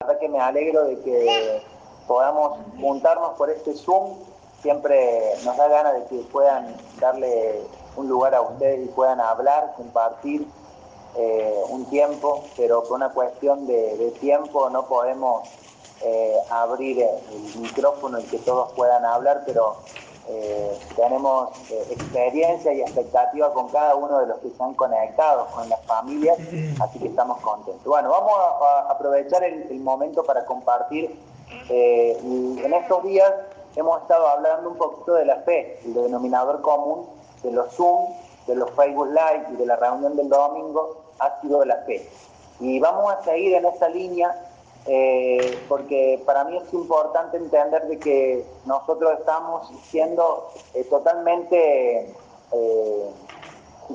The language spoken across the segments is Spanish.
verdad que me alegro de que podamos juntarnos por este Zoom. Siempre nos da ganas de que puedan darle un lugar a ustedes y puedan hablar, compartir eh, un tiempo, pero por una cuestión de, tiempo no podemos eh, abrir el micrófono y que todos puedan hablar, pero eh, tenemos experiencia y expectativa con cada uno de los que se han conectado con las familias, así que estamos contentos. Bueno, vamos a, aprovechar el, momento para compartir. en estos días hemos estado hablando un poquito de la fe, el denominador común de los Zoom, de los Facebook Live y de la reunión del domingo ha sido la fe. Y vamos a seguir en esa línea eh, porque para mí es importante entender de que nosotros estamos siendo eh, totalmente eh,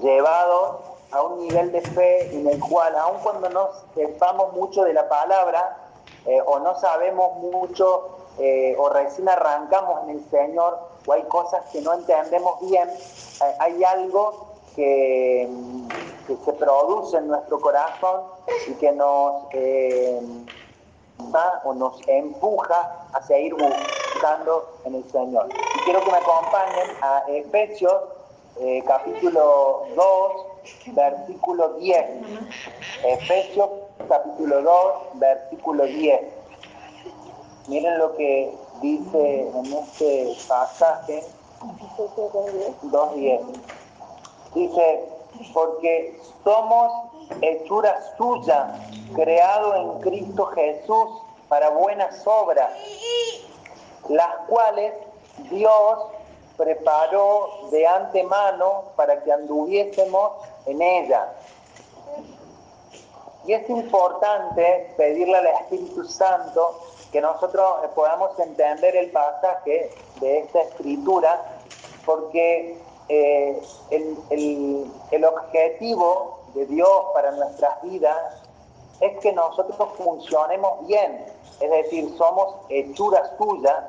llevados a un nivel de fe en el cual, aun cuando no sepamos mucho de la palabra o no sabemos mucho o recién arrancamos en el Señor o hay cosas que no entendemos bien, hay algo que, se produce en nuestro corazón y que nos o nos empuja a seguir buscando en el Señor. Y quiero que me acompañen a Efesios eh, capítulo 2, versículo 10. Efesios capítulo 2, versículo 10. Miren lo que dice en este pasaje 2.10. Dice, porque somos hechura suya, creado en Cristo Jesús para buenas obras, las cuales Dios preparó de antemano para que anduviésemos en ella. Y es importante pedirle al Espíritu Santo que nosotros podamos entender el pasaje de esta escritura, porque eh, el, objetivo de Dios para nuestras vidas es que nosotros funcionemos bien, es decir, somos hechuras suyas,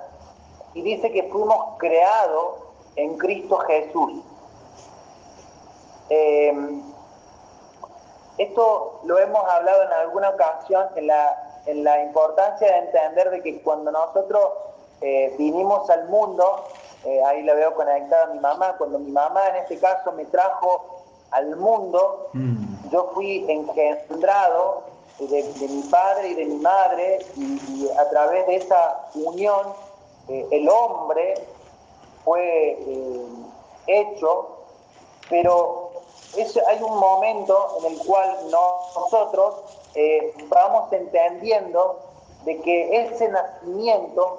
y dice que fuimos creados en Cristo Jesús. Eh, esto lo hemos hablado en alguna ocasión en la, en la importancia de entender de que cuando nosotros eh, vinimos al mundo, eh, ahí la veo conectada a mi mamá, cuando mi mamá en este caso me trajo al mundo, mm. yo fui engendrado de, mi padre y de mi madre y, a través de esa unión eh, el hombre fue eh, hecho, pero hay un momento en el cual nosotros vamos entendiendo de que ese nacimiento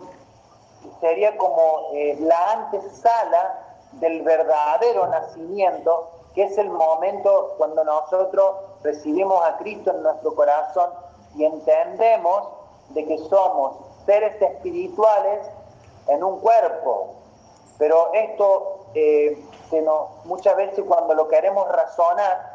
sería como eh, la antesala del verdadero nacimiento, que es el momento cuando nosotros recibimos a Cristo en nuestro corazón y entendemos de que somos seres espirituales en un cuerpo. Pero esto eh, muchas veces cuando lo queremos razonar,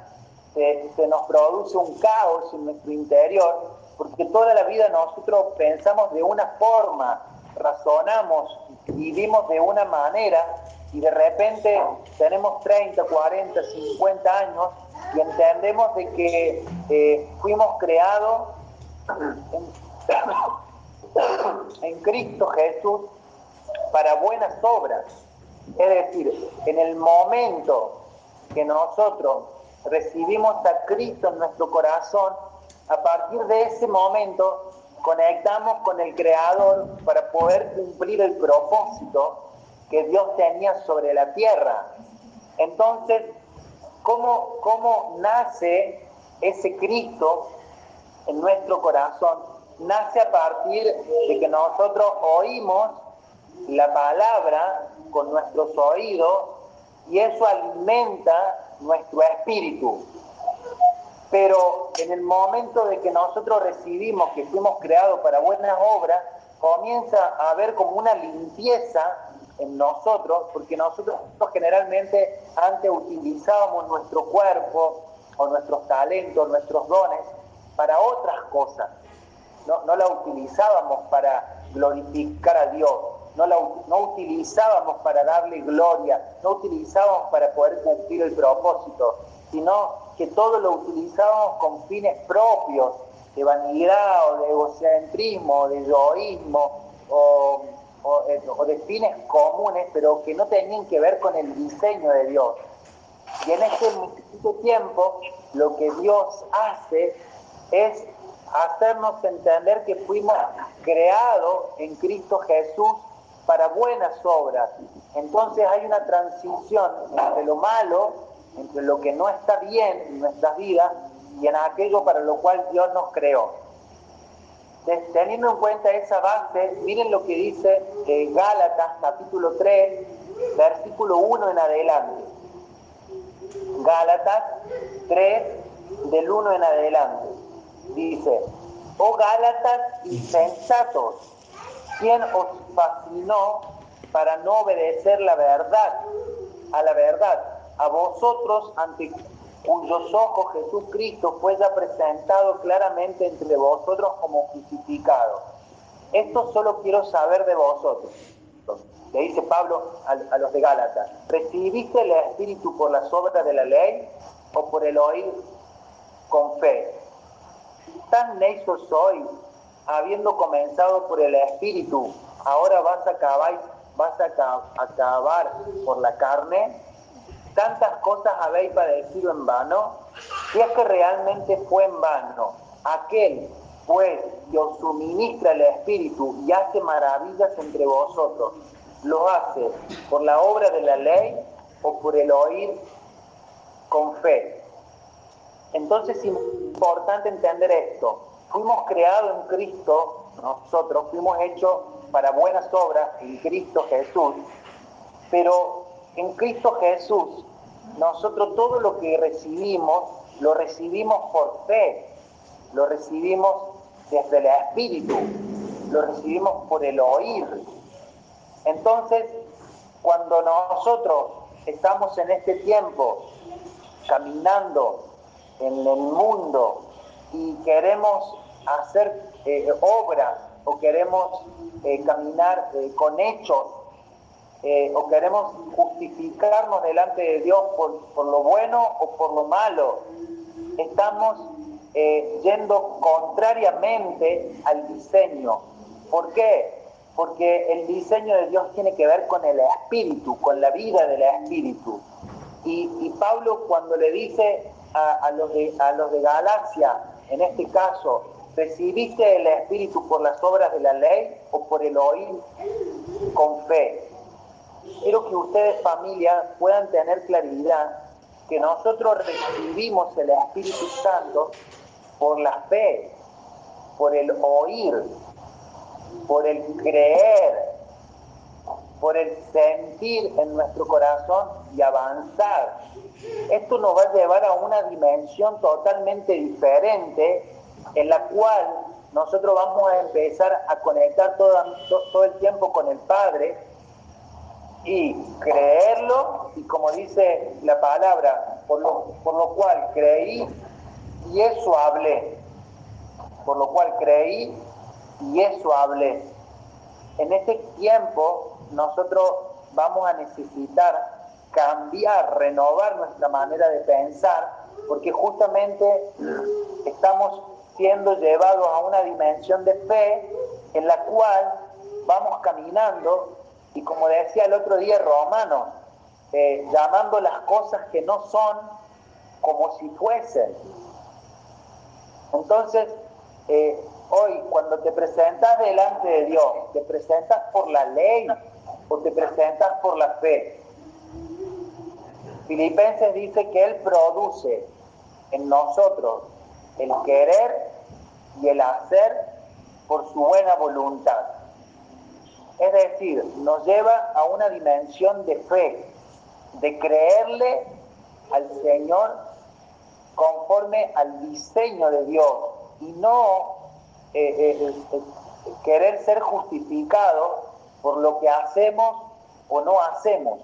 se nos produce un caos en nuestro interior, porque toda la vida nosotros pensamos de una forma, razonamos, vivimos de una manera y de repente tenemos 30, 40, 50 años y entendemos de que eh, fuimos creados en, Cristo Jesús para buenas obras. Es decir, en el momento que nosotros recibimos a Cristo en nuestro corazón, a partir de ese momento conectamos con el Creador para poder cumplir el propósito que Dios tenía sobre la tierra. Entonces, ¿cómo, cómo nace ese Cristo en nuestro corazón? Nace a partir de que nosotros oímos la palabra con nuestros oídos y eso alimenta nuestro espíritu. Pero en el momento de que nosotros recibimos que fuimos creados para buenas obras, comienza a haber como una limpieza en nosotros, porque nosotros generalmente antes utilizábamos nuestro cuerpo o nuestros talentos, nuestros dones para otras cosas. No, no la utilizábamos para glorificar a Dios, no la no utilizábamos para darle gloria, no utilizábamos para poder cumplir el propósito, sino que todo lo utilizábamos con fines propios, de vanidad o de egocentrismo, de yoísmo o, eh, o, de fines comunes, pero que no tenían que ver con el diseño de Dios. Y en este, este tiempo lo que Dios hace es hacernos entender que fuimos creados en Cristo Jesús para buenas obras. Entonces hay una transición entre lo malo, entre lo que no está bien en nuestras vidas y en aquello para lo cual Dios nos creó. Teniendo en cuenta esa base, miren lo que dice eh, Gálatas capítulo 3, versículo 1 en adelante. Gálatas 3, del 1 en adelante. Dice, oh Gálatas insensatos, ¿quién os fascinó para no obedecer la verdad? A la verdad, a vosotros ante cuyos ojos Jesucristo fue ya presentado claramente entre vosotros como justificado. Esto solo quiero saber de vosotros. Le dice Pablo a, los de Gálatas, ¿recibiste el Espíritu por las obras de la ley o por el oír con fe? Tan necio soy, habiendo comenzado por el Espíritu, ahora vas a vas a acabar por la carne tantas cosas habéis padecido en vano, si es que realmente fue en vano, aquel pues que suministra el Espíritu y hace maravillas entre vosotros, lo hace por la obra de la ley o por el oír con fe. Entonces es importante entender esto. Fuimos creados en Cristo, nosotros fuimos hechos para buenas obras en Cristo Jesús, pero en Cristo Jesús nosotros todo lo que recibimos, lo recibimos por fe, lo recibimos desde el Espíritu, lo recibimos por el oír. Entonces, cuando nosotros estamos en este tiempo caminando en el mundo y queremos hacer eh, obras o queremos eh, caminar eh, con hechos eh, o queremos justificarnos delante de Dios por, lo bueno o por lo malo. Estamos eh, yendo contrariamente al diseño. ¿Por qué? Porque el diseño de Dios tiene que ver con el espíritu, con la vida del espíritu. Y, Pablo cuando le dice a, los de, a los de Galacia, en este caso, ¿recibiste el espíritu por las obras de la ley o por el oír con fe? Quiero que ustedes familia puedan tener claridad que nosotros recibimos el Espíritu Santo por la fe, por el oír, por el creer, por el sentir en nuestro corazón y avanzar. Esto nos va a llevar a una dimensión totalmente diferente en la cual nosotros vamos a empezar a conectar todo, todo el tiempo con el Padre y creerlo, y como dice la palabra, por lo, por lo cual creí y eso hablé, por lo cual creí y eso hablé. En este tiempo nosotros vamos a necesitar cambiar, renovar nuestra manera de pensar, porque justamente estamos siendo llevados a una dimensión de fe en la cual vamos caminando y como decía el otro día Romano, eh, llamando las cosas que no son como si fuesen. Entonces, eh, hoy cuando te presentas delante de Dios, te presentas por la ley o te presentas por la fe. Filipenses dice que Él produce en nosotros el querer y el hacer por su buena voluntad. Es decir, nos lleva a una dimensión de fe, de creerle al Señor conforme al diseño de Dios y no eh, eh, eh, querer ser justificado por lo que hacemos o no hacemos.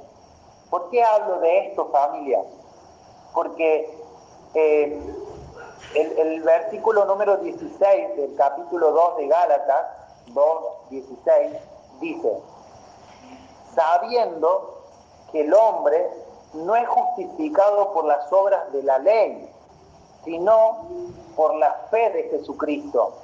¿Por qué hablo de esto, familia? Porque el, el, versículo número 16 del capítulo 2 de Gálatas, 2, 16, dice, sabiendo que el hombre no es justificado por las obras de la ley, sino por la fe de Jesucristo.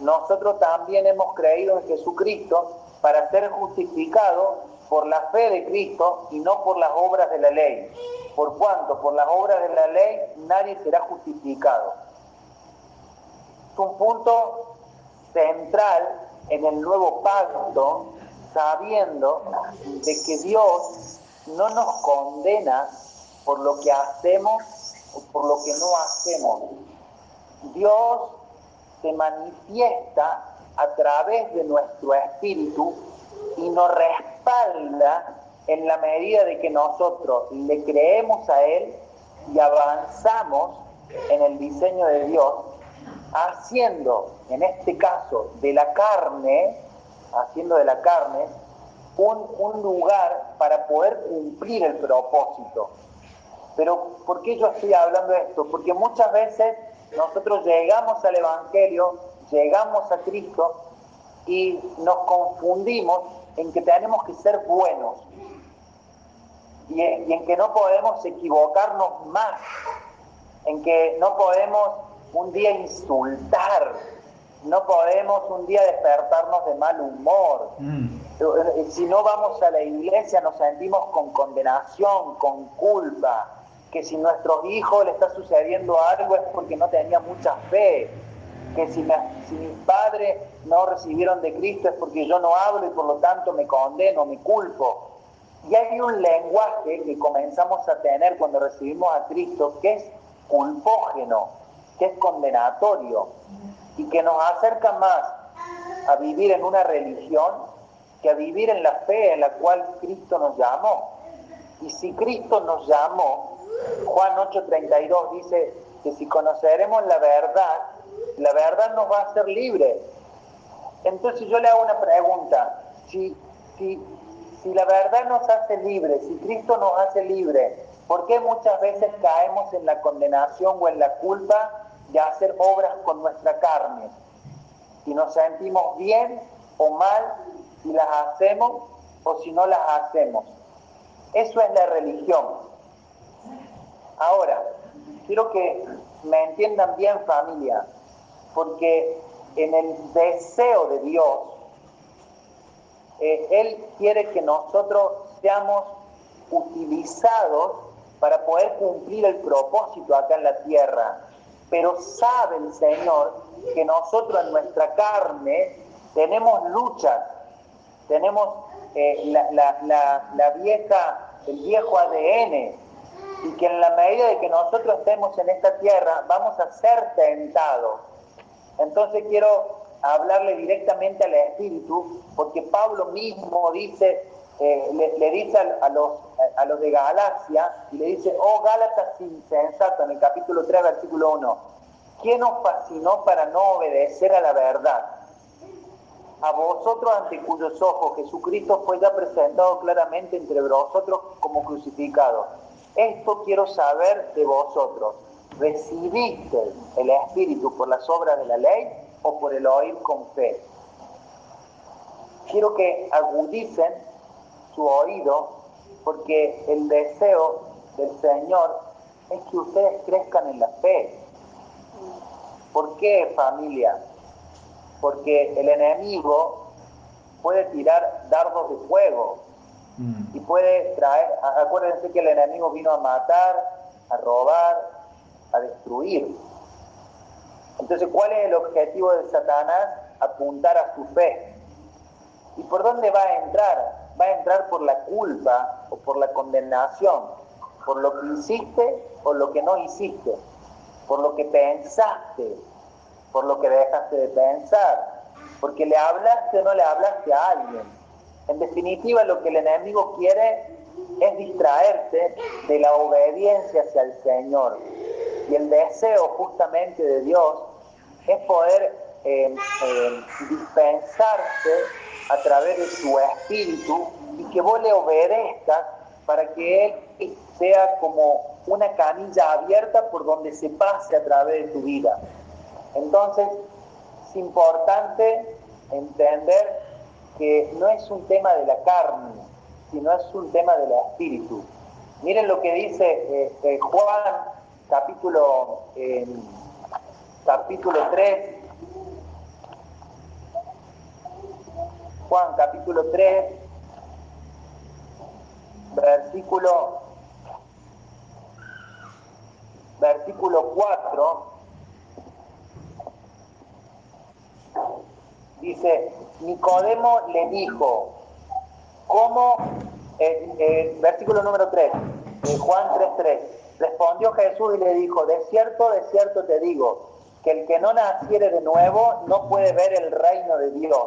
Nosotros también hemos creído en Jesucristo para ser justificados por la fe de Cristo y no por las obras de la ley. Por cuanto por las obras de la ley nadie será justificado. Es un punto central en el nuevo pacto, sabiendo de que Dios no nos condena por lo que hacemos o por lo que no hacemos. Dios se manifiesta a través de nuestro espíritu y nos respalda en la medida de que nosotros le creemos a Él y avanzamos en el diseño de Dios, haciendo, en este caso, de la carne, haciendo de la carne, un, un lugar para poder cumplir el propósito. Pero ¿por qué yo estoy hablando de esto? Porque muchas veces nosotros llegamos al Evangelio, llegamos a Cristo y nos confundimos en que tenemos que ser buenos y en, que no podemos equivocarnos más, en que no podemos un día insultar, no podemos un día despertarnos de mal humor. Mm. Eh, si no vamos a la iglesia nos sentimos con condenación, con culpa, que si nuestros hijos le está sucediendo algo es porque no tenía mucha fe, que si, si mis padres no recibieron de Cristo es porque yo no hablo y por lo tanto me condeno, me culpo. Y hay un lenguaje que comenzamos a tener cuando recibimos a Cristo que es culpógeno, que es condenatorio y que nos acerca más a vivir en una religión que a vivir en la fe en la cual Cristo nos llamó. Y si Cristo nos llamó, Juan 8:32 dice que si conoceremos la verdad, la verdad nos va a hacer libres. Entonces yo le hago una pregunta, si, si, si la verdad nos hace libres, si Cristo nos hace libres, ¿por qué muchas veces caemos en la condenación o en la culpa de hacer obras con nuestra carne? Si nos sentimos bien o mal, si las hacemos o si no las hacemos. Eso es la religión. Ahora, quiero que me entiendan bien familia, porque en el deseo de Dios, eh, Él quiere que nosotros seamos utilizados para poder cumplir el propósito acá en la tierra. Pero sabe el Señor que nosotros en nuestra carne tenemos luchas, tenemos eh, la, vieja, el viejo ADN, y que en la medida de que nosotros estemos en esta tierra vamos a ser tentados. Entonces quiero hablarle directamente al Espíritu, porque Pablo mismo dice, eh, le, dice a, los, a los de Galacia, y le dice, oh Gálatas insensato, en el capítulo 3, versículo 1, ¿quién os fascinó para no obedecer a la verdad? A vosotros ante cuyos ojos Jesucristo fue ya presentado claramente entre vosotros como crucificado esto quiero saber de vosotros. ¿Recibiste el Espíritu por las obras de la ley o por el oír con fe? Quiero que agudicen su oído porque el deseo del Señor es que ustedes crezcan en la fe. ¿Por qué familia? Porque el enemigo puede tirar dardos de fuego, Mm. Y puede traer, acuérdense que el enemigo vino a matar, a robar, a destruir. Entonces, ¿cuál es el objetivo de Satanás? Apuntar a su fe. ¿Y por dónde va a entrar? Va a entrar por la culpa o por la condenación, por lo que hiciste o lo que no hiciste, por lo que pensaste, por lo que dejaste de pensar, porque le hablaste o no le hablaste a alguien en definitiva, lo que el enemigo quiere es distraerte de la obediencia hacia el Señor. Y el deseo justamente de Dios es poder eh, eh, dispensarse a través de su espíritu y que vos le obedezcas para que Él sea como una canilla abierta por donde se pase a través de tu vida. Entonces, es importante entender que no es un tema de la carne, sino es un tema del espíritu. Miren lo que dice eh, eh, Juan capítulo, capítulo 3, Juan capítulo 3, versículo, versículo 4, dice, Nicodemo le dijo, ¿cómo? versículo número 3, Juan 3.3, respondió Jesús y le dijo, de cierto, de cierto te digo, que el que no naciere de nuevo no puede ver el reino de Dios.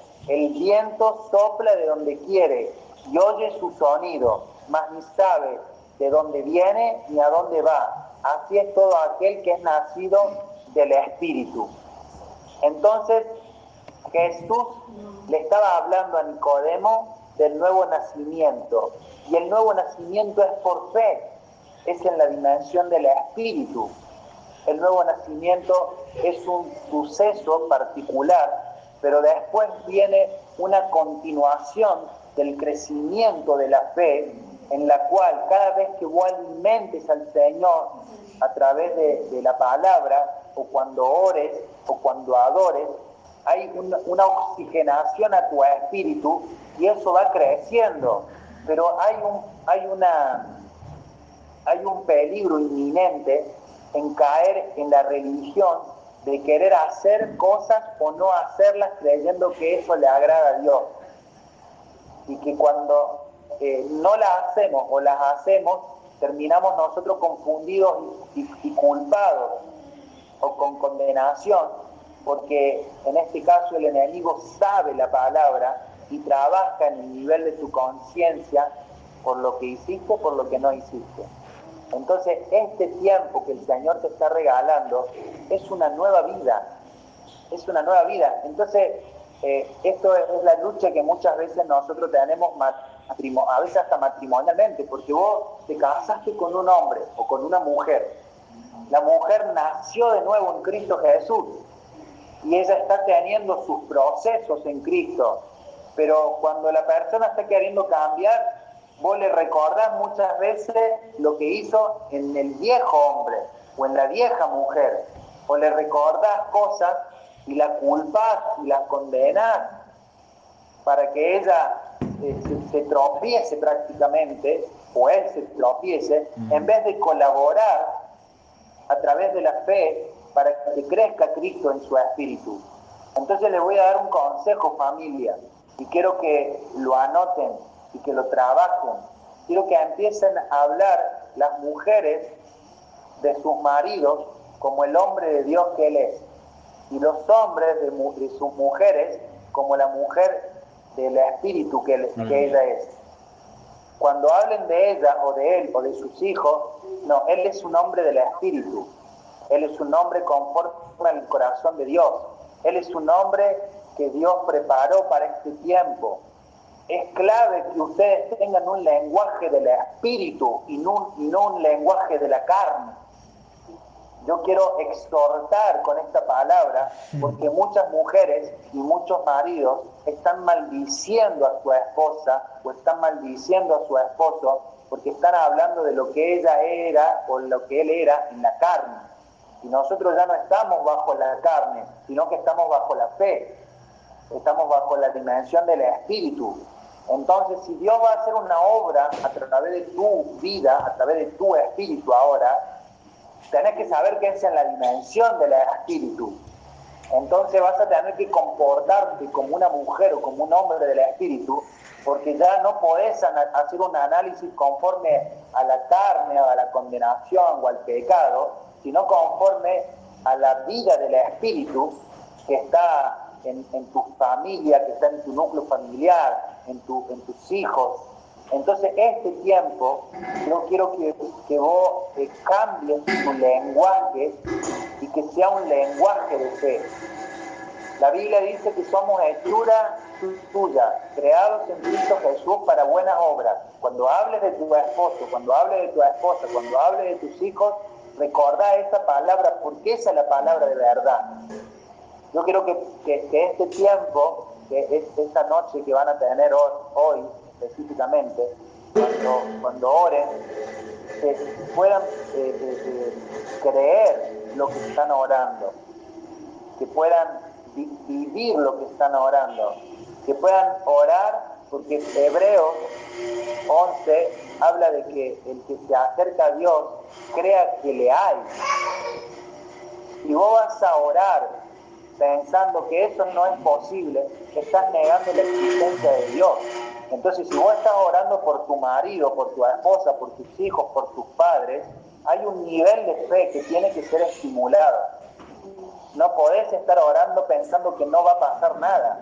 el viento sopla de donde quiere y oye su sonido, mas ni sabe de dónde viene ni a dónde va. Así es todo aquel que es nacido del Espíritu. Entonces Jesús le estaba hablando a Nicodemo del nuevo nacimiento. Y el nuevo nacimiento es por fe, es en la dimensión del Espíritu. El nuevo nacimiento es un suceso particular pero después viene una continuación del crecimiento de la fe, en la cual cada vez que vos alimentes al Señor a través de, la palabra, o cuando ores, o cuando adores, hay una, oxigenación a tu espíritu y eso va creciendo. Pero hay un, hay una, hay un peligro inminente en caer en la religión de querer hacer cosas o no hacerlas creyendo que eso le agrada a Dios. Y que cuando eh, no las hacemos o las hacemos, terminamos nosotros confundidos y, culpados o con condenación, porque en este caso el enemigo sabe la palabra y trabaja en el nivel de tu conciencia por lo que hiciste, por lo que no hiciste. Entonces, este tiempo que el Señor te está regalando es una nueva vida, es una nueva vida. Entonces, eh, esto es, la lucha que muchas veces nosotros tenemos, a veces hasta matrimonialmente, porque vos te casaste con un hombre o con una mujer. La mujer nació de nuevo en Cristo Jesús y ella está teniendo sus procesos en Cristo. Pero cuando la persona está queriendo cambiar, vos le recordás muchas veces lo que hizo en el viejo hombre o en la vieja mujer, o le recordás cosas y la culpás y la condenás para que ella eh, se, tropiece prácticamente, o él se tropiece, en vez de colaborar a través de la fe para que crezca Cristo en su espíritu. Entonces les voy a dar un consejo familia y quiero que lo anoten y que lo trabajen. Quiero que empiecen a hablar las mujeres de sus maridos como el hombre de Dios que Él es. Y los hombres de, sus mujeres como la mujer del espíritu que, que ella es. Cuando hablen de ella o de él o de sus hijos, no, Él es un hombre del espíritu. Él es un hombre conforme al corazón de Dios. Él es un hombre que Dios preparó para este tiempo es clave que ustedes tengan un lenguaje del espíritu y no, un lenguaje de la carne. Yo quiero exhortar con esta palabra porque muchas mujeres y muchos maridos están maldiciendo a su esposa o están maldiciendo a su esposo porque están hablando de lo que ella era o lo que él era en la carne. Y nosotros ya no estamos bajo la carne, sino que estamos bajo la fe, estamos bajo la dimensión del espíritu. Entonces, si Dios va a hacer una obra a través de tu vida, a través de tu espíritu ahora, tenés que saber que es en la dimensión del espíritu. Entonces vas a tener que comportarte como una mujer o como un hombre del espíritu, porque ya no podés hacer un análisis conforme a la carne o a la condenación o al pecado, sino conforme a la vida del espíritu que está en, en tu familia, que está en tu núcleo familiar, en, tu, en tus hijos, Entonces, este tiempo, yo quiero que, que vos eh, cambies tu lenguaje y que sea un lenguaje de fe. La Biblia dice que somos hechura tuya, creados en Cristo Jesús para buenas obras. Cuando hables de tu esposo, cuando hables de tu esposa, cuando hables de tus hijos, recordá esa palabra porque esa es la palabra de verdad. Yo quiero que, que, este tiempo, que es, esta noche que van a tener hoy, específicamente, cuando, cuando oren, puedan eh, eh, eh, creer lo que están orando, que puedan vivir lo que están orando, que puedan orar, porque Hebreos 11 habla de que el que se acerca a Dios crea que le hay. Si vos vas a orar pensando que eso no es posible, estás negando la existencia de Dios. Entonces, si vos estás orando por tu marido, por tu esposa, por tus hijos, por tus padres, hay un nivel de fe que tiene que ser estimulado. No podés estar orando pensando que no va a pasar nada.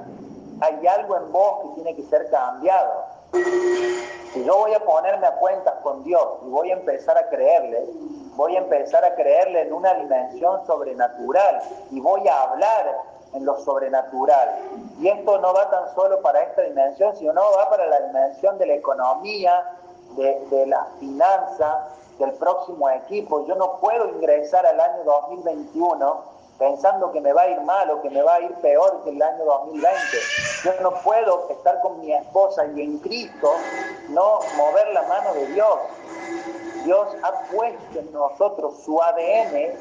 Hay algo en vos que tiene que ser cambiado. Si yo voy a ponerme a cuentas con Dios y voy a empezar a creerle, voy a empezar a creerle en una dimensión sobrenatural y voy a hablar en lo sobrenatural. Y esto no va tan solo para esta dimensión, sino va para la dimensión de la economía, de, de la finanza, del próximo equipo. Yo no puedo ingresar al año 2021 pensando que me va a ir mal o que me va a ir peor que el año 2020. Yo no puedo estar con mi esposa y en Cristo no mover la mano de Dios. Dios ha puesto en nosotros su ADN,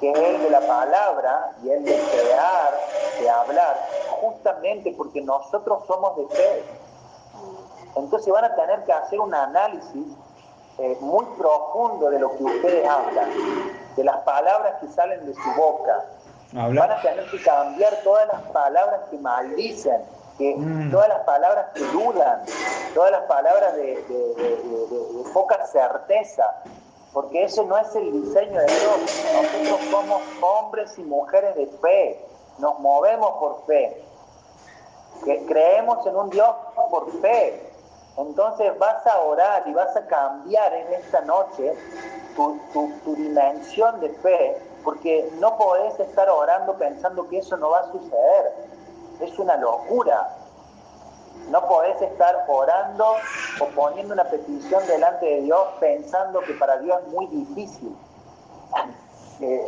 que es el de la palabra y el de crear, de hablar, justamente porque nosotros somos de fe. Entonces van a tener que hacer un análisis eh, muy profundo de lo que ustedes hablan de las palabras que salen de su boca. Van a tener que cambiar todas las palabras que maldicen, que, mm. todas las palabras que dudan, todas las palabras de, poca certeza, porque ese no es el diseño de Dios. Nosotros somos hombres y mujeres de fe, nos movemos por fe, que creemos en un Dios por fe. Entonces vas a orar y vas a cambiar en esta noche tu, dimensión de fe, porque no podés estar orando pensando que eso no va a suceder. Es una locura. No podés estar orando o poniendo una petición delante de Dios pensando que para Dios es muy difícil.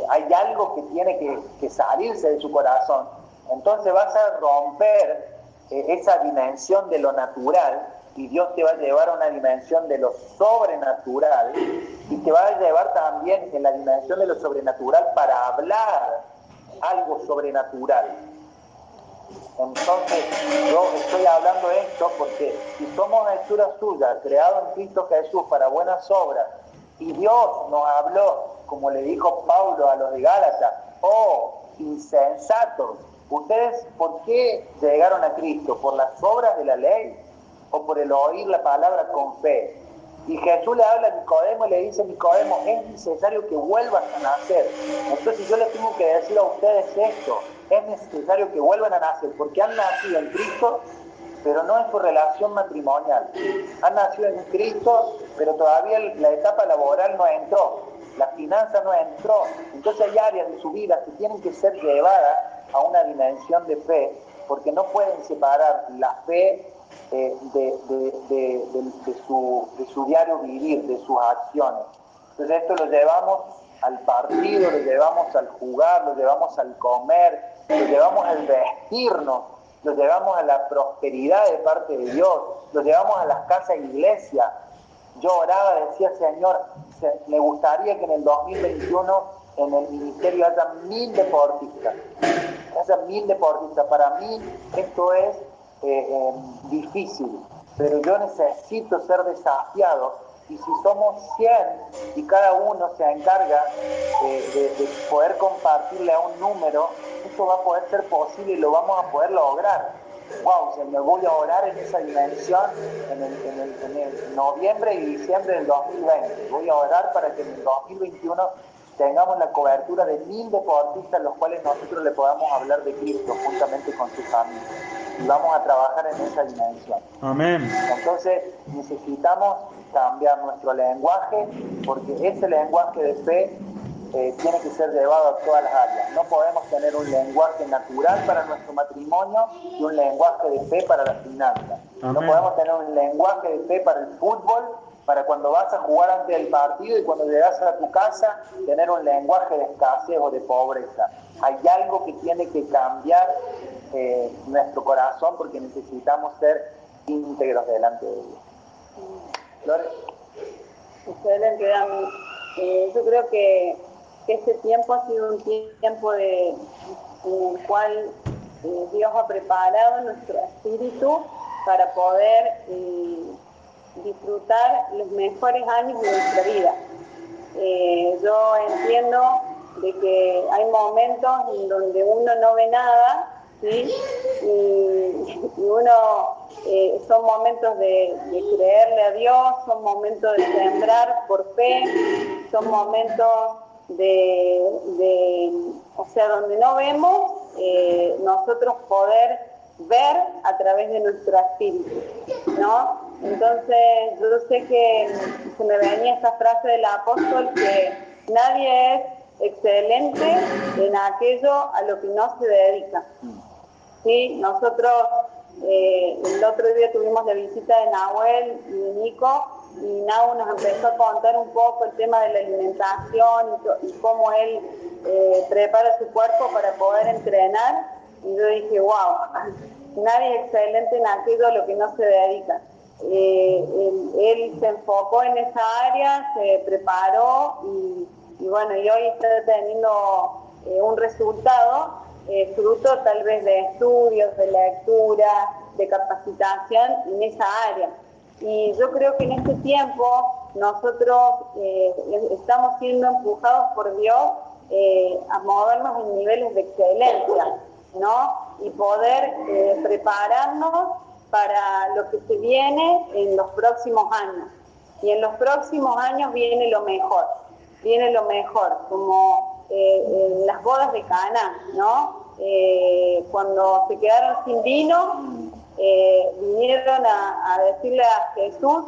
hay algo que tiene que, salirse de su corazón. Entonces vas a romper eh, esa dimensión de lo natural y Dios te va a llevar a una dimensión de lo sobrenatural y te va a llevar también en la dimensión de lo sobrenatural para hablar algo sobrenatural. Entonces, yo estoy hablando de esto porque si somos hechura suya, creado en Cristo Jesús para buenas obras, y Dios nos habló, como le dijo Pablo a los de Gálatas, oh, insensatos, ¿ustedes por qué llegaron a Cristo? ¿Por las obras de la ley? o por el oír la palabra con fe. Y Jesús le habla a Nicodemo y le dice, Nicodemo, es necesario que vuelvas a nacer. Entonces yo les tengo que decir a ustedes esto, es necesario que vuelvan a nacer, porque han nacido en Cristo, pero no en su relación matrimonial. Han nacido en Cristo, pero todavía la etapa laboral no entró, la finanza no entró. Entonces hay áreas de su vida que tienen que ser llevadas a una dimensión de fe, porque no pueden separar la fe eh, de, su, de su diario vivir, de sus acciones. Entonces esto lo llevamos al partido, lo llevamos al jugar, lo llevamos al comer, lo llevamos al vestirnos, lo llevamos a la prosperidad de parte de Dios, lo llevamos a las casas iglesia. Yo oraba, decía, Señor, me gustaría que en el 2021 en el ministerio haya mil deportistas, haya mil deportistas. Para mí esto es eh, difícil, pero yo necesito ser desafiado y si somos 100 y cada uno se encarga de, poder compartirle a un número, esto va a poder ser posible y lo vamos a poder lograr. Wow, se me voy a orar en esa dimensión en el, noviembre y diciembre del 2020. Voy a orar para que en el 2021 tengamos la cobertura de mil deportistas los cuales nosotros le podamos hablar de Cristo juntamente con sus familia. Y vamos a trabajar en esa dimensión. Amén. Entonces necesitamos cambiar nuestro lenguaje porque ese lenguaje de fe eh, tiene que ser llevado a todas las áreas. No podemos tener un lenguaje natural para nuestro matrimonio y un lenguaje de fe para las finanzas. No podemos tener un lenguaje de fe para el fútbol, para cuando vas a jugar ante el partido y cuando llegas a tu casa, tener un lenguaje de escasez o de pobreza. Hay algo que tiene que cambiar eh, nuestro corazón porque necesitamos ser íntegros delante de Dios. Flores. Excelente. Eh, yo creo que este tiempo ha sido un tiempo de, en el cual eh, Dios ha preparado nuestro espíritu para poder disfrutar los mejores años de nuestra vida. Eh, yo entiendo de que hay momentos en donde uno no ve nada, y, uno son momentos de, de, creerle a Dios, son momentos de sembrar por fe, son momentos de, o sea, donde no vemos, eh, nosotros poder ver a través de nuestro espíritu, ¿no? Entonces, yo sé que se me venía esta frase del apóstol que nadie es excelente en aquello a lo que no se dedica. ¿Sí? Nosotros eh, el otro día tuvimos la visita de Nahuel y Nico y Nau nos empezó a contar un poco el tema de la alimentación y, cómo él eh, prepara su cuerpo para poder entrenar. Y yo dije, wow, nadie es excelente en aquello a lo que no se dedica. Eh, él, se enfocó en esa área, se preparó y, bueno, y hoy está teniendo eh, un resultado fruto tal vez de estudios, de lectura, de capacitación en esa área. Y yo creo que en este tiempo nosotros eh, estamos siendo empujados por Dios eh, a movernos en niveles de excelencia, ¿no? Y poder eh, prepararnos para lo que se viene en los próximos años. Y en los próximos años viene lo mejor, viene lo mejor, como en las bodas de Cana, ¿no? cuando se quedaron sin vino, eh, vinieron a, decirle a Jesús,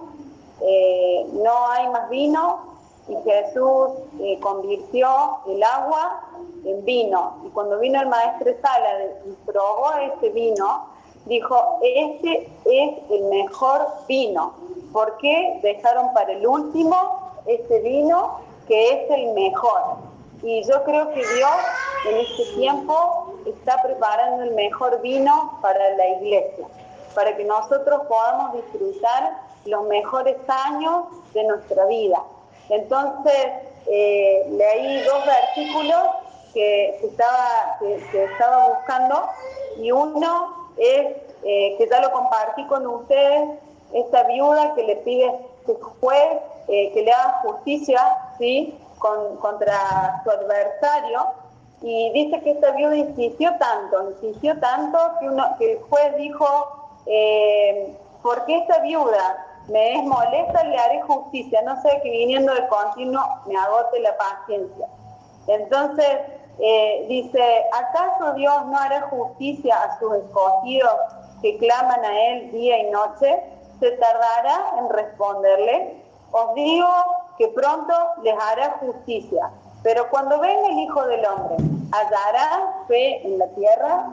eh, no hay más vino, y Jesús eh, convirtió el agua en vino. Y cuando vino el maestro Sala y probó ese vino, dijo, este es el mejor vino. ¿Por qué dejaron para el último ese vino que es el mejor? Y yo creo que Dios en este tiempo está preparando el mejor vino para la iglesia para que nosotros podamos disfrutar los mejores años de nuestra vida. Entonces, eh, leí dos versículos que, estaba, que, estaba buscando y uno es, eh, que ya lo compartí con ustedes, esta viuda que le pide que juez eh, que le haga justicia ¿sí? contra su adversario y dice que esta viuda insistió tanto, insistió tanto que, uno, que el juez dijo, eh, porque esta viuda me es molesta, le haré justicia, no sé que viniendo de continuo me agote la paciencia. Entonces, eh, dice, ¿acaso Dios no hará justicia a sus escogidos que claman a Él día y noche? ¿Se tardará en responderle? Os digo que pronto les hará justicia, pero cuando venga el Hijo del Hombre, ¿hallará fe en la tierra?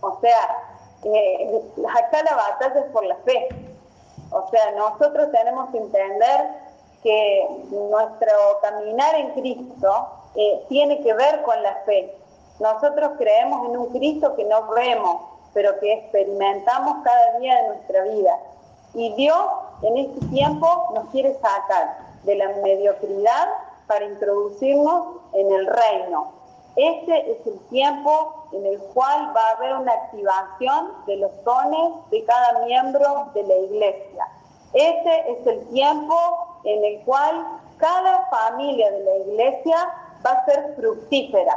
O sea, eh, acá la batalla es por la fe. O sea, nosotros tenemos que entender que nuestro caminar en Cristo eh, tiene que ver con la fe. Nosotros creemos en un Cristo que no vemos, pero que experimentamos cada día de nuestra vida. Y Dios en este tiempo nos quiere sacar de la mediocridad para introducirnos en el reino. Este es el tiempo en el cual va a haber una activación de los dones de cada miembro de la iglesia. Este es el tiempo en el cual cada familia de la iglesia va a ser fructífera.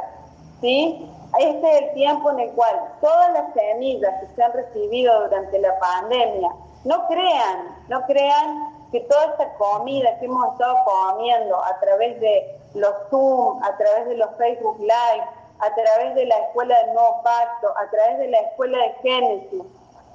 ¿sí? Este es el tiempo en el cual todas las semillas que se han recibido durante la pandemia, no crean, no crean que toda esta comida que hemos estado comiendo a través de los Zoom, a través de los Facebook Live, a través de la Escuela del Nuevo Pacto, a través de la Escuela de Génesis,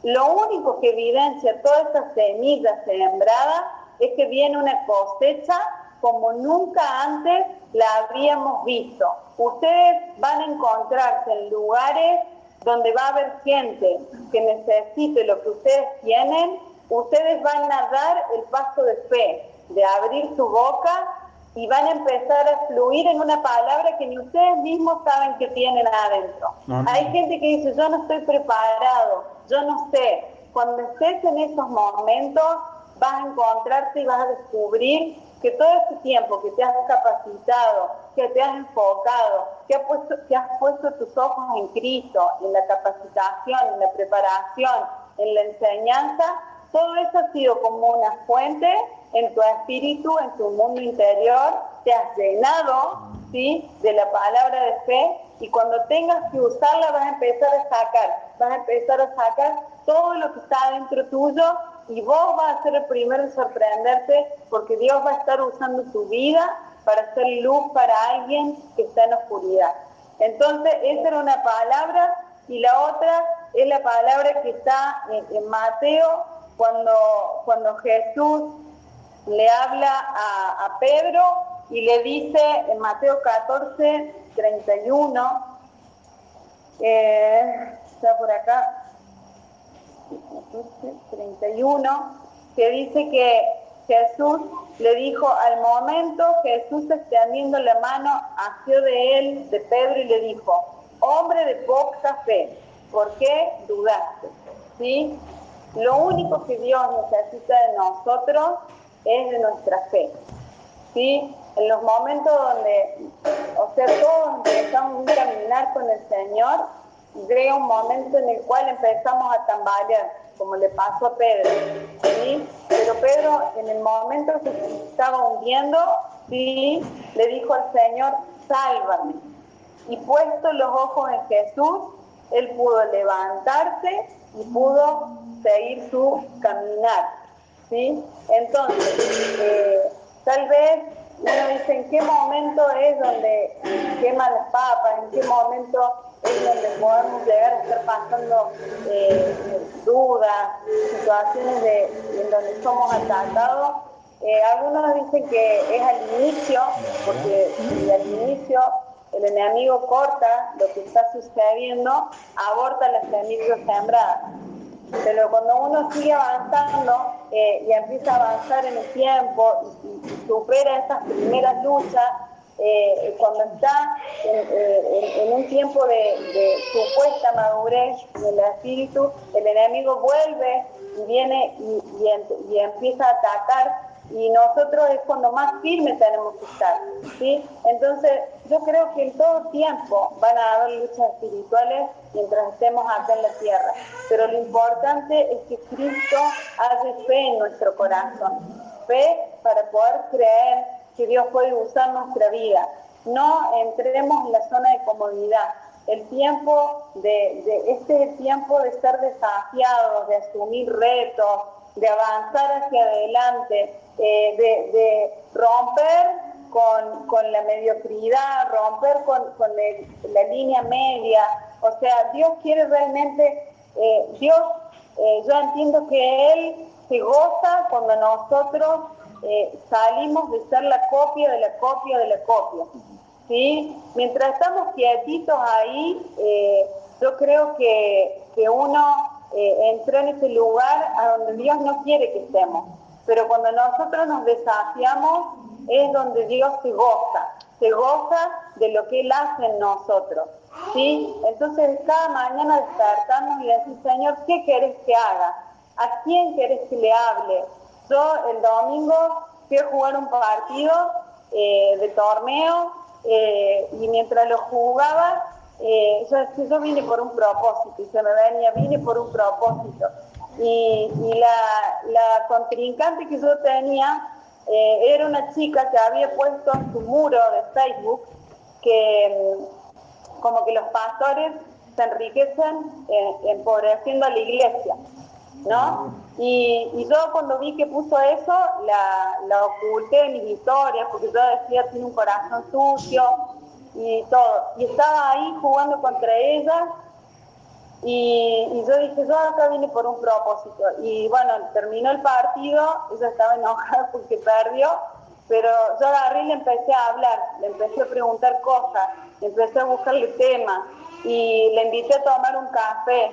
lo único que evidencia toda esta semilla sembrada es que viene una cosecha como nunca antes la habíamos visto. Ustedes van a encontrarse en lugares donde va a haber gente que necesite lo que ustedes tienen, ustedes van a dar el paso de fe, de abrir su boca y van a empezar a fluir en una palabra que ni ustedes mismos saben que tienen adentro. Hay gente que dice, yo no estoy preparado, yo no sé. Cuando estés en esos momentos, vas a encontrarte y vas a descubrir que todo ese tiempo que te has capacitado, que te has enfocado, que has puesto, que has puesto tus ojos en Cristo, en la capacitación, en la preparación, en la enseñanza, todo eso ha sido como una fuente en tu espíritu, en tu mundo interior, te has llenado ¿sí? de la palabra de fe y cuando tengas que usarla vas a empezar a sacar, vas a empezar a sacar todo lo que está dentro tuyo y vos vas a ser el primero en sorprenderte porque Dios va a estar usando tu vida para hacer luz para alguien que está en oscuridad. Entonces, esa era una palabra y la otra es la palabra que está en, Mateo cuando, cuando Jesús le habla a, Pedro y le dice en Mateo 14, 31, eh, está por acá, 31, que dice que Jesús le dijo al momento, Jesús extendiendo la mano, hacia de él, de Pedro, y le dijo, hombre de poca fe, ¿por qué dudaste? ¿Sí? Lo único que Dios necesita de nosotros es de nuestra fe. ¿Sí? En los momentos donde, o sea, todos empezamos a caminar con el Señor, llega un momento en el cual empezamos a tambalear, como le pasó a Pedro. ¿sí? Pero Pedro, en el momento que se estaba hundiendo, ¿sí? le dijo al Señor, sálvame. Y puesto los ojos en Jesús, él pudo levantarse y pudo seguir su caminar. ¿sí? Entonces, eh, tal vez uno dice, ¿en qué momento es donde quema las papas? ¿En qué momento es donde podemos llegar a estar pasando eh, dudas, situaciones de, en donde somos atacados? Eh, algunos dicen que es al inicio, porque al inicio el enemigo corta lo que está sucediendo, aborta las semillas sembradas. Pero cuando uno sigue avanzando eh, y empieza a avanzar en el tiempo y, supera esas primeras luchas, eh, cuando está eh, en, un tiempo de, supuesta madurez en el espíritu, el enemigo vuelve y viene y, y empieza a atacar y nosotros es cuando más firmes tenemos que estar. ¿sí? Entonces, yo creo que en todo tiempo van a haber luchas espirituales mientras estemos acá en la tierra, pero lo importante es que Cristo hace fe en nuestro corazón, fe para poder creer que Dios puede usar nuestra vida. No entremos en la zona de comodidad. El tiempo de, de este tiempo de ser desafiados, de asumir retos, de avanzar hacia adelante, eh, de, romper con, la mediocridad, romper con, la línea media. O sea, Dios quiere realmente, eh, Dios, eh, yo entiendo que Él se goza cuando nosotros salimos de ser la copia de la copia de la copia. ¿sí? Mientras estamos quietitos ahí, yo creo que, que uno entró en ese lugar a donde Dios no quiere que estemos. Pero cuando nosotros nos desafiamos es donde Dios se goza, se goza de lo que Él hace en nosotros. ¿sí? Entonces cada mañana despertamos y decir, Señor, ¿qué querés que haga? ¿A quién querés que le hable? Yo el domingo fui a jugar un partido eh, de torneo eh, y mientras lo jugaba eh, yo, vine por un propósito y se me venía, vine por un propósito. Y, la, contrincante que yo tenía eh, era una chica que había puesto en su muro de Facebook que mm, como que los pastores se enriquecen empobreciendo a la iglesia. ¿No? Y, y, yo cuando vi que puso eso, la, la oculté en mis historias, porque yo decía, tiene un corazón sucio y todo. Y estaba ahí jugando contra ella y, y, yo dije, yo acá vine por un propósito. Y bueno, terminó el partido, ella estaba enojada porque perdió, pero yo agarré y le empecé a hablar, le empecé a preguntar cosas, le empecé a buscarle temas y le invité a tomar un café.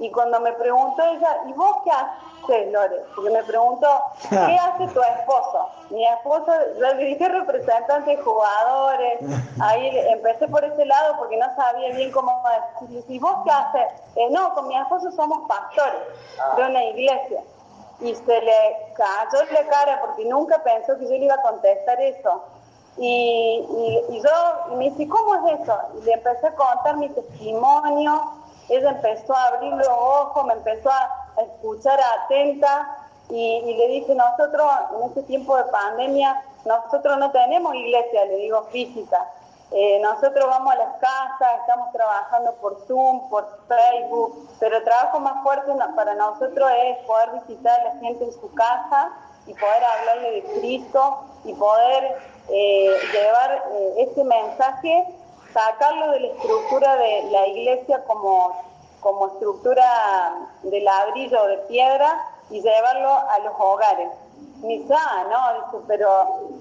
Y cuando me preguntó ella, ¿y vos qué haces, Lore? Porque me preguntó, ¿qué hace tu esposo? Mi esposo, yo le dije representante de jugadores, ahí empecé por ese lado porque no sabía bien cómo decirle, ¿y vos qué haces? Eh, no, con mi esposo somos pastores de una iglesia. Y se le cayó la cara porque nunca pensó que yo le iba a contestar eso. Y, y, y yo me dice, ¿cómo es eso? Y le empecé a contar mi testimonio, ella empezó a abrir los ojos, me empezó a, escuchar atenta y, le dije, nosotros en este tiempo de pandemia, nosotros no tenemos iglesia, le digo física. Eh, nosotros vamos a las casas, estamos trabajando por Zoom, por Facebook, pero el trabajo más fuerte para nosotros es poder visitar a la gente en su casa y poder hablarle de Cristo y poder eh, llevar eh, ese mensaje sacarlo de la estructura de la iglesia como, como estructura de ladrillo o de piedra y llevarlo a los hogares. Ah, no, dice, pero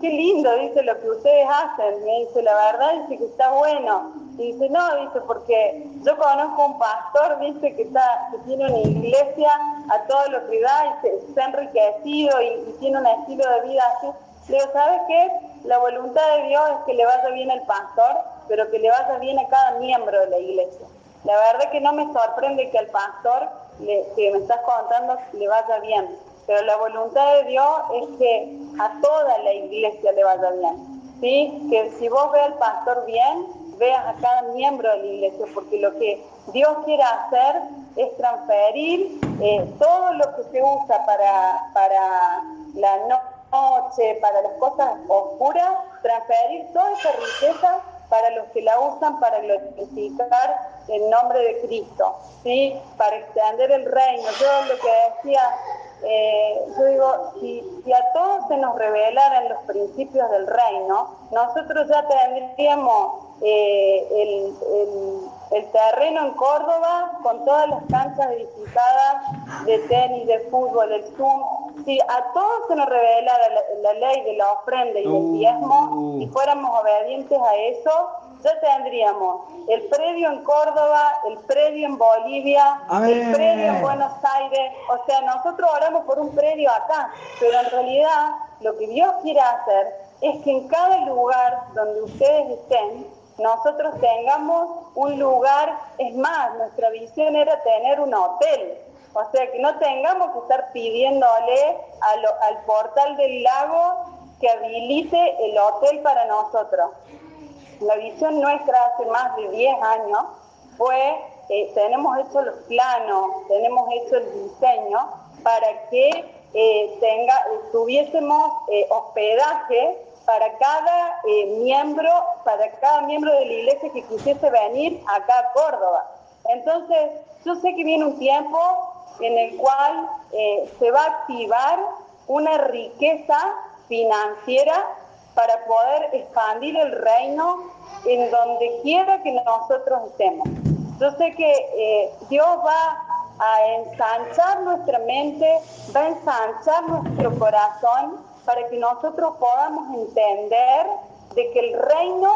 qué lindo, dice, lo que ustedes hacen. Me dice, la verdad, dice que está bueno. Y dice, no, dice, porque yo conozco un pastor, dice, que, está, que tiene una iglesia a todo lo que da y se, está enriquecido y, y tiene un estilo de vida así. Le digo, ¿sabes qué? La voluntad de Dios es que le vaya bien al pastor pero que le vaya bien a cada miembro de la iglesia. La verdad que no me sorprende que al pastor que me estás contando le vaya bien, pero la voluntad de Dios es que a toda la iglesia le vaya bien. ¿sí? Que si vos ves al pastor bien, veas a cada miembro de la iglesia, porque lo que Dios quiere hacer es transferir eh, todo lo que se usa para, para la noche, para las cosas oscuras, transferir toda esa riqueza para los que la usan para glorificar el nombre de Cristo, ¿sí? para extender el reino. Yo lo que decía, eh, yo digo, si, a todos se nos revelaran los principios del reino, nosotros ya tendríamos eh, el, el, el, terreno en Córdoba con todas las canchas edificadas de tenis, de fútbol, del Zoom, si a todos se nos revelara la, ley de la ofrenda y del diezmo, uh. si fuéramos obedientes a eso, ya tendríamos el predio en Córdoba, el predio en Bolivia, el predio en Buenos Aires. O sea, nosotros oramos por un predio acá, pero en realidad lo que Dios quiere hacer es que en cada lugar donde ustedes estén, nosotros tengamos un lugar, es más, nuestra visión era tener un hotel o sea, que no tengamos que estar pidiéndole al portal del lago que habilite el hotel para nosotros. La visión nuestra hace más de 10 años fue, eh, tenemos hecho los planos, tenemos hecho el diseño para que eh, tenga, tuviésemos eh, hospedaje para cada miembro, para cada miembro de la iglesia que quisiese venir acá a Córdoba. Entonces, yo sé que viene un tiempo en el cual eh, se va a activar una riqueza financiera para poder expandir el reino en donde quiera que nosotros estemos. Yo sé que eh, Dios va a ensanchar nuestra mente, va a ensanchar nuestro corazón para que nosotros podamos entender de que el reino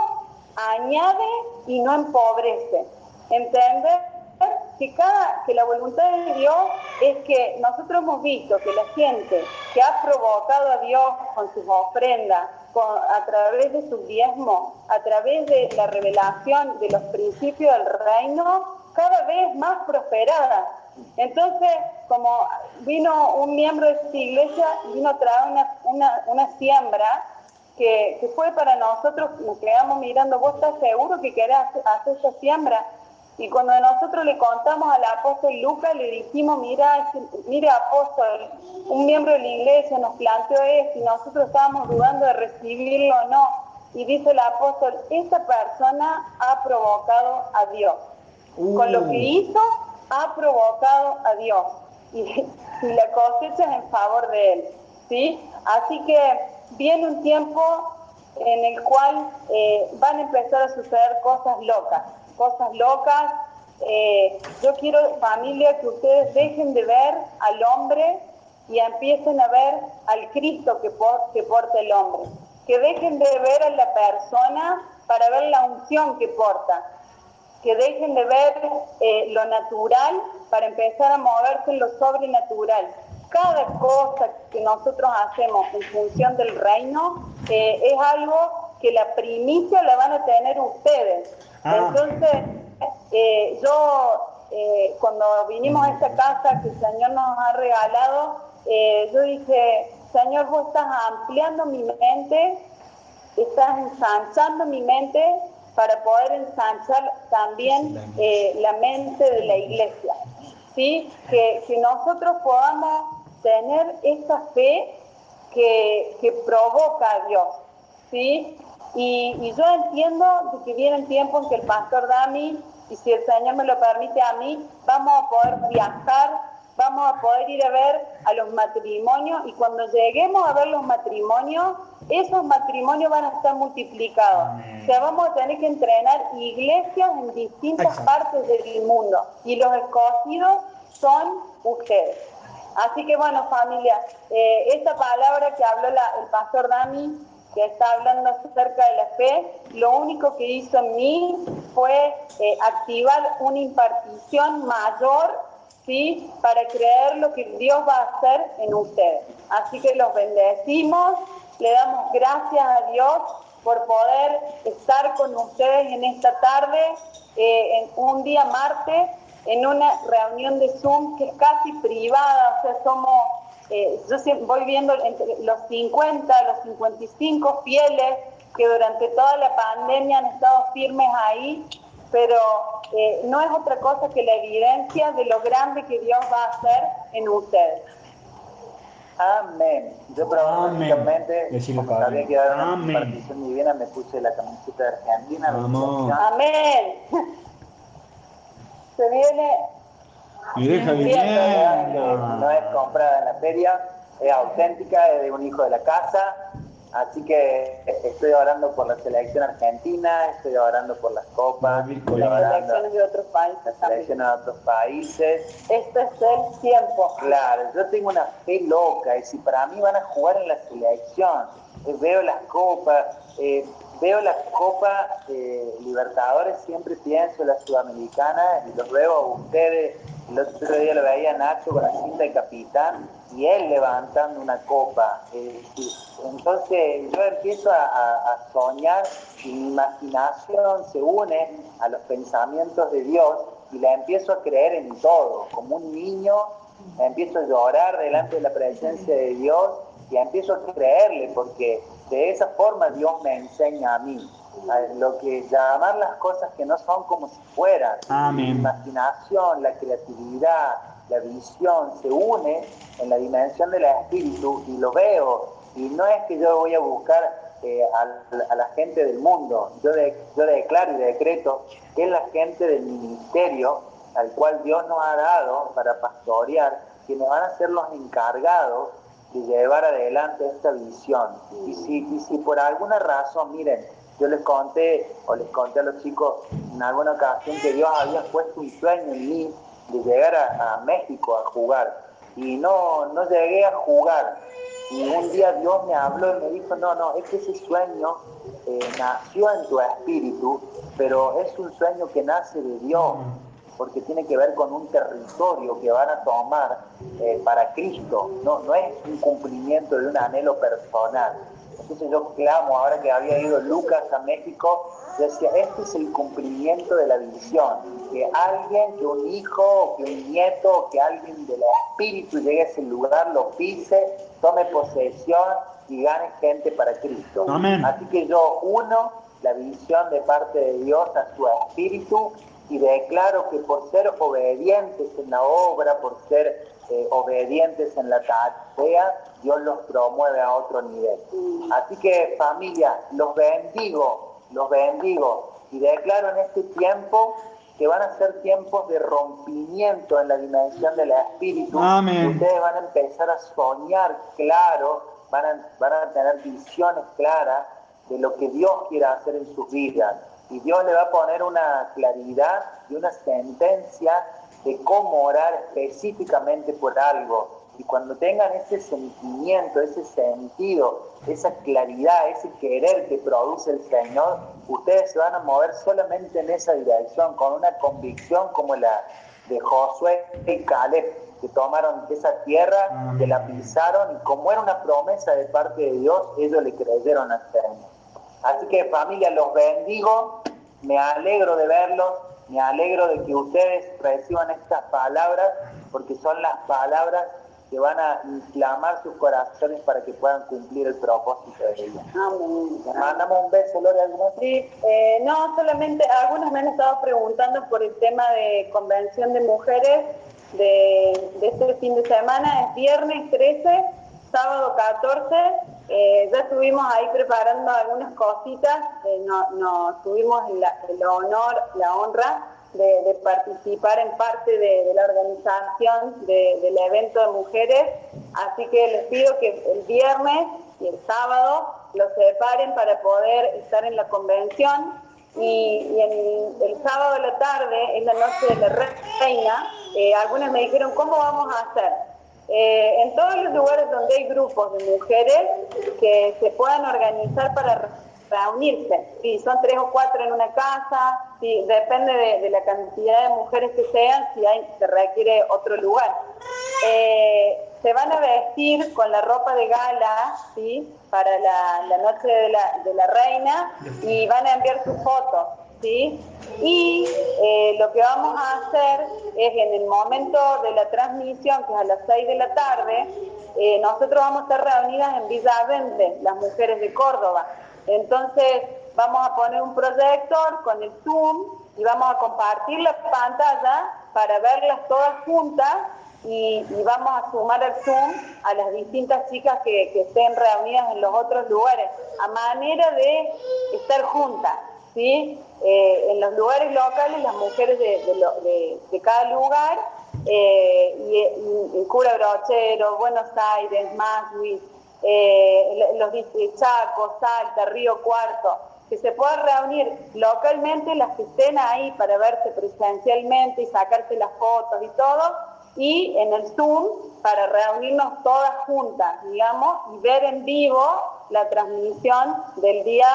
añade y no empobrece. Entender que, cada, que la voluntad de Dios es que nosotros hemos visto que la gente que ha provocado a Dios con sus ofrendas, a través de su diezmo, a través de la revelación de los principios del reino, cada vez más prosperada. Entonces, como vino un miembro de esta iglesia, vino a traer una, una, una siembra que, que, fue para nosotros, nos quedamos mirando, ¿vos estás seguro que querés hacer esta siembra? Y cuando nosotros le contamos al apóstol Lucas, le dijimos, mira, mire apóstol, un miembro de la iglesia nos planteó esto y nosotros estábamos dudando de recibirlo o no. Y dice el apóstol, esa persona ha provocado a Dios. Con lo que uh. hizo, ha provocado a Dios. y, y la cosecha es en favor de Él. ¿sí? Así que viene un tiempo en el cual eh, van a empezar a suceder cosas locas, cosas locas. Eh, yo quiero, familia, que ustedes dejen de ver al hombre y empiecen a ver al Cristo que, que porta el hombre. Que dejen de ver a la persona para ver la unción que porta. Que dejen de ver eh, lo natural para empezar a moverse en lo sobrenatural cada cosa que nosotros hacemos en función del reino eh, es algo que la primicia la van a tener ustedes. Ah. Entonces, eh, yo eh, cuando vinimos a esta casa que el Señor nos ha regalado, yo dije, Señor, vos estás ampliando mi mente, estás ensanchando mi mente para poder ensanchar también la mente de la iglesia. ¿Sí? Que, que nosotros podamos tener esa fe que, provoca a Dios, ¿sí? Y, yo entiendo que vienen tiempos en que el pastor Dami, y si el Señor me lo permite a mí, vamos a poder viajar, vamos a poder ir a ver a los matrimonios, y cuando lleguemos a ver los matrimonios, esos matrimonios van a estar multiplicados. O sea, vamos a tener que entrenar iglesias en distintas partes del mundo, y los escogidos son ustedes. Así que bueno, familia, eh, esta palabra que habló el pastor Dami, que está hablando acerca de la fe, lo único que hizo en mí fue eh, activar una impartición mayor, ¿sí? Para creer lo que Dios va a hacer en ustedes. Así que los bendecimos, le damos gracias a Dios por poder estar con ustedes en esta tarde, eh, en un día martes, en una reunión de Zoom que es casi privada, o sea, somos, eh, yo voy viendo entre los 50, los 55 fieles que durante toda la pandemia han estado firmes ahí, pero eh, no es otra cosa que la evidencia de lo grande que Dios va a hacer en ustedes. Amén. Yo probablemente, sabía que era una partición divina, me puse la camiseta de Argentina. Amén se viene y deja viviendo. No es comprada en la feria, es auténtica, es de un hijo de la casa. Así que estoy orando por la selección argentina, estoy orando por las copas, por las selecciones de otros países. Selecciones de otros países. Este es el tiempo. Claro, yo tengo una fe loca y si para mí van a jugar en la selección, eh, veo las copas, eh, veo la Copa Libertadores, siempre pienso en la Sudamericana y los veo a ustedes. El otro día lo veía Nacho con la cinta de capitán y él levantando una copa. Eh, entonces yo empiezo a, soñar y mi imaginación se une a los pensamientos de Dios y la empiezo a creer en todo. Como un niño empiezo a llorar delante de la presencia de Dios y empiezo a creerle porque de esa forma Dios me enseña a mí lo que llamar las cosas que no son como si fueran. La imaginación, la creatividad, la visión se une en la dimensión del espíritu y lo veo. Y no es que yo voy a buscar eh, a, la gente del mundo, yo, yo declaro y decreto que es la gente del ministerio al cual Dios nos ha dado para pastorear, quienes van a ser los encargados de llevar adelante esta visión. Y si, y si por alguna razón, miren, yo les conté o les conté a los chicos en alguna ocasión que Dios había puesto un sueño en mí de llegar a, México a jugar y no, no llegué a jugar. Y un día Dios me habló y me dijo, no, no, es que ese sueño eh, nació en tu espíritu, pero es un sueño que nace de Dios porque tiene que ver con un territorio que van a tomar eh, para Cristo, no, no es un cumplimiento de un anhelo personal. Entonces yo clamo, ahora que había ido Lucas a México, decía, este es el cumplimiento de la visión, que alguien, que un hijo, que un nieto, que alguien del espíritu llegue a ese lugar, lo pise, tome posesión y gane gente para Cristo. Así que yo uno la visión de parte de Dios a su espíritu y declaro que por ser obedientes en la obra, por ser eh, obedientes en la tarea, Dios los promueve a otro nivel. Así que familia, los bendigo, los bendigo y declaro en este tiempo que van a ser tiempos de rompimiento en la dimensión del espíritu. Ustedes van a empezar a soñar claro, van a, van a tener visiones claras de lo que Dios quiere hacer en sus vidas. Y Dios le va a poner una claridad y una sentencia de cómo orar específicamente por algo. Y cuando tengan ese sentimiento, ese sentido, esa claridad, ese querer que produce el Señor, ustedes se van a mover solamente en esa dirección, con una convicción como la de Josué y Caleb, que tomaron esa tierra, que la pisaron y como era una promesa de parte de Dios, ellos le creyeron al Señor. Así que familia, los bendigo, me alegro de verlos, me alegro de que ustedes reciban estas palabras, porque son las palabras que van a inflamar sus corazones para que puedan cumplir el propósito de ella. Amén. mandamos un beso, Lore, ¿alguna Sí, eh, no, solamente algunos me han estado preguntando por el tema de convención de mujeres de, de este fin de semana, es viernes 13, sábado 14, eh, ya estuvimos ahí preparando algunas cositas, eh, nos tuvimos el honor, la honra de, participar en parte de, la organización del evento de mujeres, así que les pido que el viernes y el sábado lo separen para poder estar en la convención y, el, sábado de la tarde, en la noche de la reina, eh, algunas me dijeron, ¿cómo vamos a hacer? Eh, en todos los lugares donde hay grupos de mujeres que se puedan organizar para reunirse. Si son tres o cuatro en una casa, si depende de, la cantidad de mujeres que sean, si hay, se requiere otro lugar. Eh, se van a vestir con la ropa de gala, ¿sí? Para la, noche de la, de la, reina y van a enviar sus fotos, ¿sí? Y eh, lo que vamos a hacer es en el momento de la transmisión, que es a las 6 de la tarde, eh, nosotros vamos a estar reunidas en Villa Vende, las mujeres de Córdoba. Entonces vamos a poner un proyector con el Zoom y vamos a compartir la pantalla para verlas todas juntas y, vamos a sumar al Zoom a las distintas chicas que, estén reunidas en los otros lugares, a manera de estar juntas, ¿sí? Eh, en los lugares locales, las mujeres de, cada lugar, eh, y, Cura Brochero, Buenos Aires, Maswis, eh, los Chaco, Salta, Río Cuarto, que se puedan reunir localmente las que estén ahí para verse presencialmente y sacarse las fotos y todo, y en el Zoom para reunirnos todas juntas, digamos, y ver en vivo la transmisión del día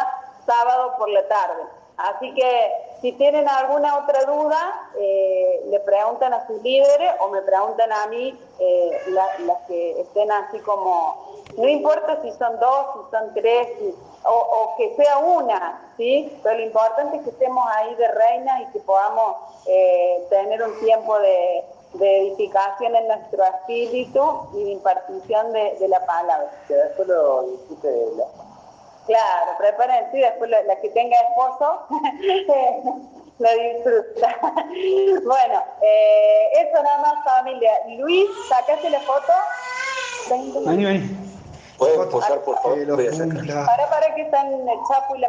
sábado por la tarde. Así que si tienen alguna otra duda, eh, le preguntan a sus líderes o me preguntan a mí, eh, las que estén así como, no importa si son dos, si son tres, o, que sea una, ¿sí? Pero lo importante es que estemos ahí de reina y que podamos eh, tener un tiempo de, edificación en nuestro espíritu y de impartición de, la palabra. Que después lo Claro, prepárense y después la, que tenga esposo lo disfruta. bueno, eh, eso nada más familia. Luis, sacaste la foto. Vení, vení. ¿Puedes posar por favor? Para, para que están el Chapo y la